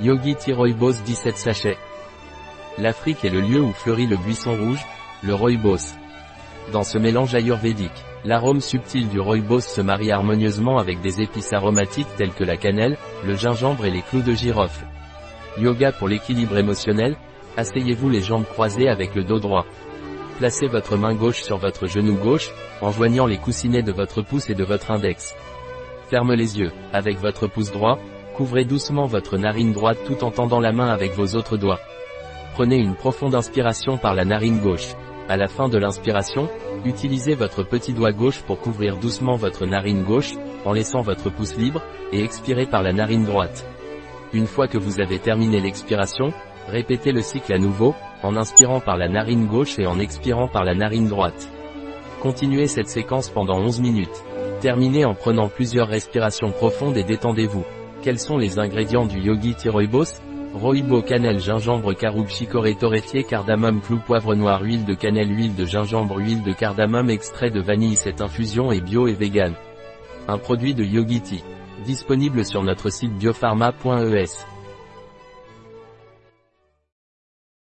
Yogi Tea Rooibos 17 sachets. L'Afrique est le lieu où fleurit le buisson rouge, le rooibos. Dans ce mélange ayurvédique, l'arôme subtil du rooibos se marie harmonieusement avec des épices aromatiques telles que la cannelle, le gingembre et les clous de girofle. Yoga pour l'équilibre émotionnel, asseyez-vous les jambes croisées avec le dos droit. Placez votre main gauche sur votre genou gauche, en joignant les coussinets de votre pouce et de votre index. Ferme les yeux, avec votre pouce droit, couvrez doucement votre narine droite tout en tendant la main avec vos autres doigts. Prenez une profonde inspiration par la narine gauche. À la fin de l'inspiration, utilisez votre petit doigt gauche pour couvrir doucement votre narine gauche, en laissant votre pouce libre, et expirez par la narine droite. Une fois que vous avez terminé l'expiration, répétez le cycle à nouveau, en inspirant par la narine gauche et en expirant par la narine droite. Continuez cette séquence pendant 11 minutes. Terminez en prenant plusieurs respirations profondes et détendez-vous. Quels sont les ingrédients du Yogi Rooibos Rooibos cannelle gingembre caroube chicorée torréfié cardamome clou poivre noir huile de cannelle huile de gingembre huile de cardamome extrait de vanille Cette infusion est bio et vegan. Un produit de Yogi Tea. Disponible sur notre site biopharma.es.